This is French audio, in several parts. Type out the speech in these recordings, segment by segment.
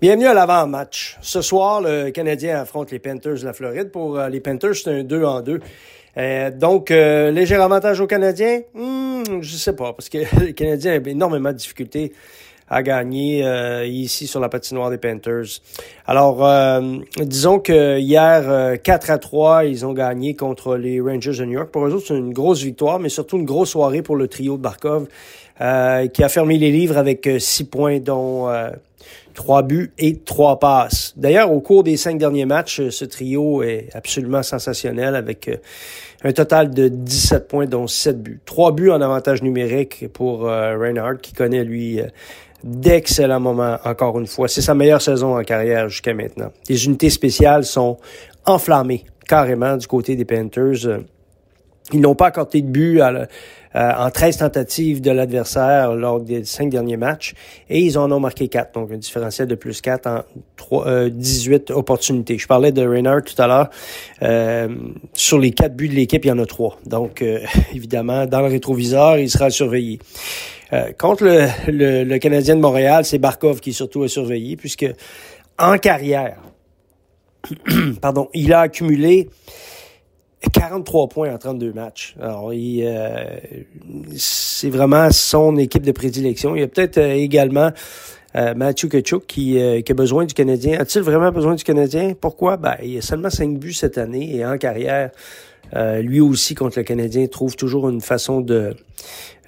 Bienvenue à l'avant-match. Ce soir, le Canadien affronte les Panthers de la Floride. Pour euh, les Panthers, c'est un 2 en 2. Euh, donc, euh, léger avantage aux Canadiens? Hmm, je sais pas, parce que les Canadiens ont énormément de difficultés à gagner ici sur la patinoire des Panthers. Alors, disons que hier, 4 à 3, ils ont gagné contre les Rangers de New York. Pour eux autres, c'est une grosse victoire, mais surtout une grosse soirée pour le trio de Barkov, qui a fermé les livres avec 6 points, dont trois buts et trois passes. D'ailleurs, au cours des cinq derniers matchs, euh, ce trio est absolument sensationnel avec euh, un total de 17 points, dont 7 buts. Trois buts en avantage numérique pour euh, Reinhardt, qui connaît, lui, d'excellents moments, encore une fois. C'est sa meilleure saison en carrière jusqu'à maintenant. Les unités spéciales sont enflammées, carrément, du côté des Panthers. Ils n'ont pas accordé de but à, euh, en 13 tentatives de l'adversaire lors des cinq derniers matchs et ils en ont marqué 4, donc un différentiel de plus 4 en 3, 18 euh, opportunités. Je parlais de Reynard tout à l'heure. Euh, sur les quatre buts de l'équipe, il y en a trois. Donc, évidemment, dans le rétroviseur, il sera surveillé. contre le, le, le, Canadien de Montréal, c'est Barkov qui surtout a surveillé, puisque en carrière, pardon, il a accumulé 43 points en 32 matchs. Alors, euh, c'est vraiment son équipe de prédilection. Il y a peut-être euh, également euh, Matthew Kachuk qui, qui, a besoin du Canadien. A-t-il vraiment besoin du Canadien? Pourquoi? Ben, il a seulement 5 buts cette année et en carrière, lui aussi contre le Canadien trouve toujours une façon de,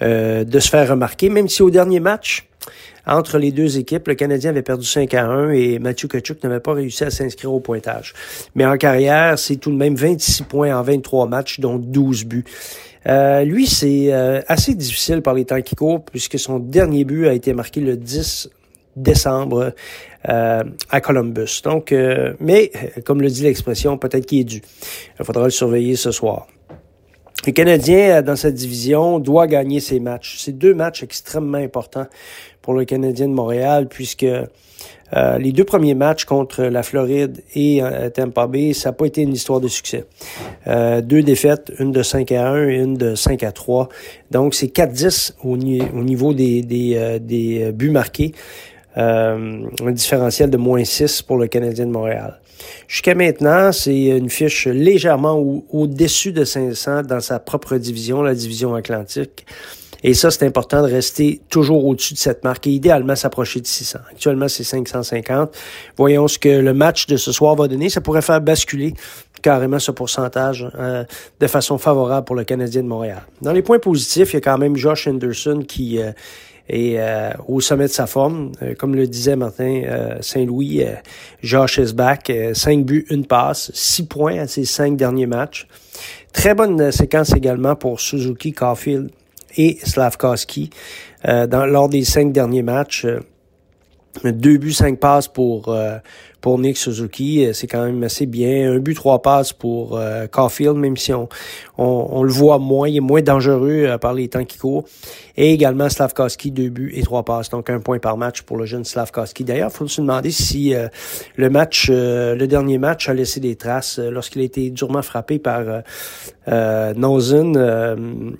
de se faire remarquer, même si au dernier match, entre les deux équipes, le Canadien avait perdu 5 à 1 et Mathieu Kachuk n'avait pas réussi à s'inscrire au pointage. Mais en carrière, c'est tout de même 26 points en 23 matchs, dont 12 buts. Euh, lui, c'est euh, assez difficile par les temps qui courent, puisque son dernier but a été marqué le 10 décembre euh, à Columbus. Donc, mais comme le dit l'expression, peut-être qu'il est dû. Il faudra le surveiller ce soir. Le Canadien, dans cette division, doit gagner ses matchs. C'est deux matchs extrêmement importants pour le Canadien de Montréal, puisque euh, les deux premiers matchs contre la Floride et euh, Tampa Bay, ça n'a pas été une histoire de succès. Euh, deux défaites, une de 5 à 1 et une de 5 à 3. Donc, c'est 4-10 au, au, niveau des, des, des buts marqués. Un différentiel de moins 6 pour le Canadien de Montréal. Jusqu'à maintenant, c'est une fiche légèrement au-dessus de 500 dans sa propre division, la division atlantique. Et ça, c'est important de rester toujours au-dessus de cette marque et idéalement s'approcher de 600. Actuellement, c'est 550. Voyons ce que le match de ce soir va donner. Ça pourrait faire basculer carrément ce pourcentage euh, de façon favorable pour le Canadien de Montréal. Dans les points positifs, il y a quand même Josh Henderson qui euh, est euh, au sommet de sa forme. comme le disait Martin Saint-Louis, Josh back. cinq buts, une passe, six points à ses cinq derniers matchs. Très bonne séquence également pour Suzuki Caulfield et Slavkowski euh, dans, lors des cinq derniers matchs. Euh, deux buts, cinq passes pour euh, pour Nick Suzuki, euh, c'est quand même assez bien. Un but, trois passes pour euh, Caulfield, même si on, on, le voit moins, il est moins dangereux euh, par les temps qui courent. Et également Slavkowski, deux buts et trois passes, donc un point par match pour le jeune Slavkowski. D'ailleurs, il faut se demander si le match, le dernier match a laissé des traces lorsqu'il a été durement frappé par euh,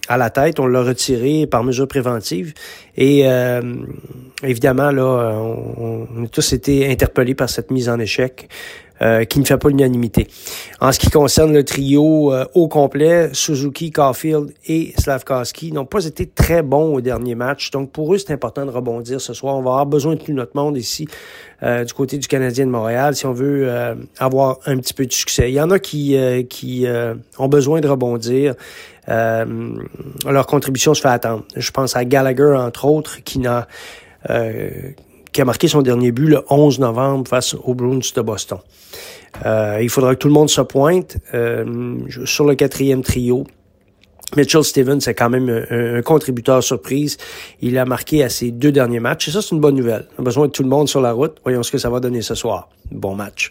à la tête. On l'a retiré par mesure préventive. Et évidemment, là, on, on a tous été interpellés par cette mise en échec. Euh, qui ne fait pas l'unanimité. En ce qui concerne le trio euh, au complet, Suzuki, Caulfield et Slavkowski n'ont pas été très bons au dernier match. Donc pour eux, c'est important de rebondir ce soir. On va avoir besoin de tout notre monde ici euh, du côté du Canadien de Montréal si on veut avoir un petit peu de succès. Il y en a qui, qui ont besoin de rebondir. leur contribution se fait attendre. Je pense à Gallagher, entre autres, qui n'a qui a marqué son dernier but le 11 novembre face aux Bruins de Boston. Euh, il faudra que tout le monde se pointe euh, sur le quatrième trio. Mitchell Stevens est quand même un, contributeur surprise. Il a marqué à ses deux derniers matchs et ça, c'est une bonne nouvelle. On a besoin de tout le monde sur la route. Voyons ce que ça va donner ce soir. Bon match.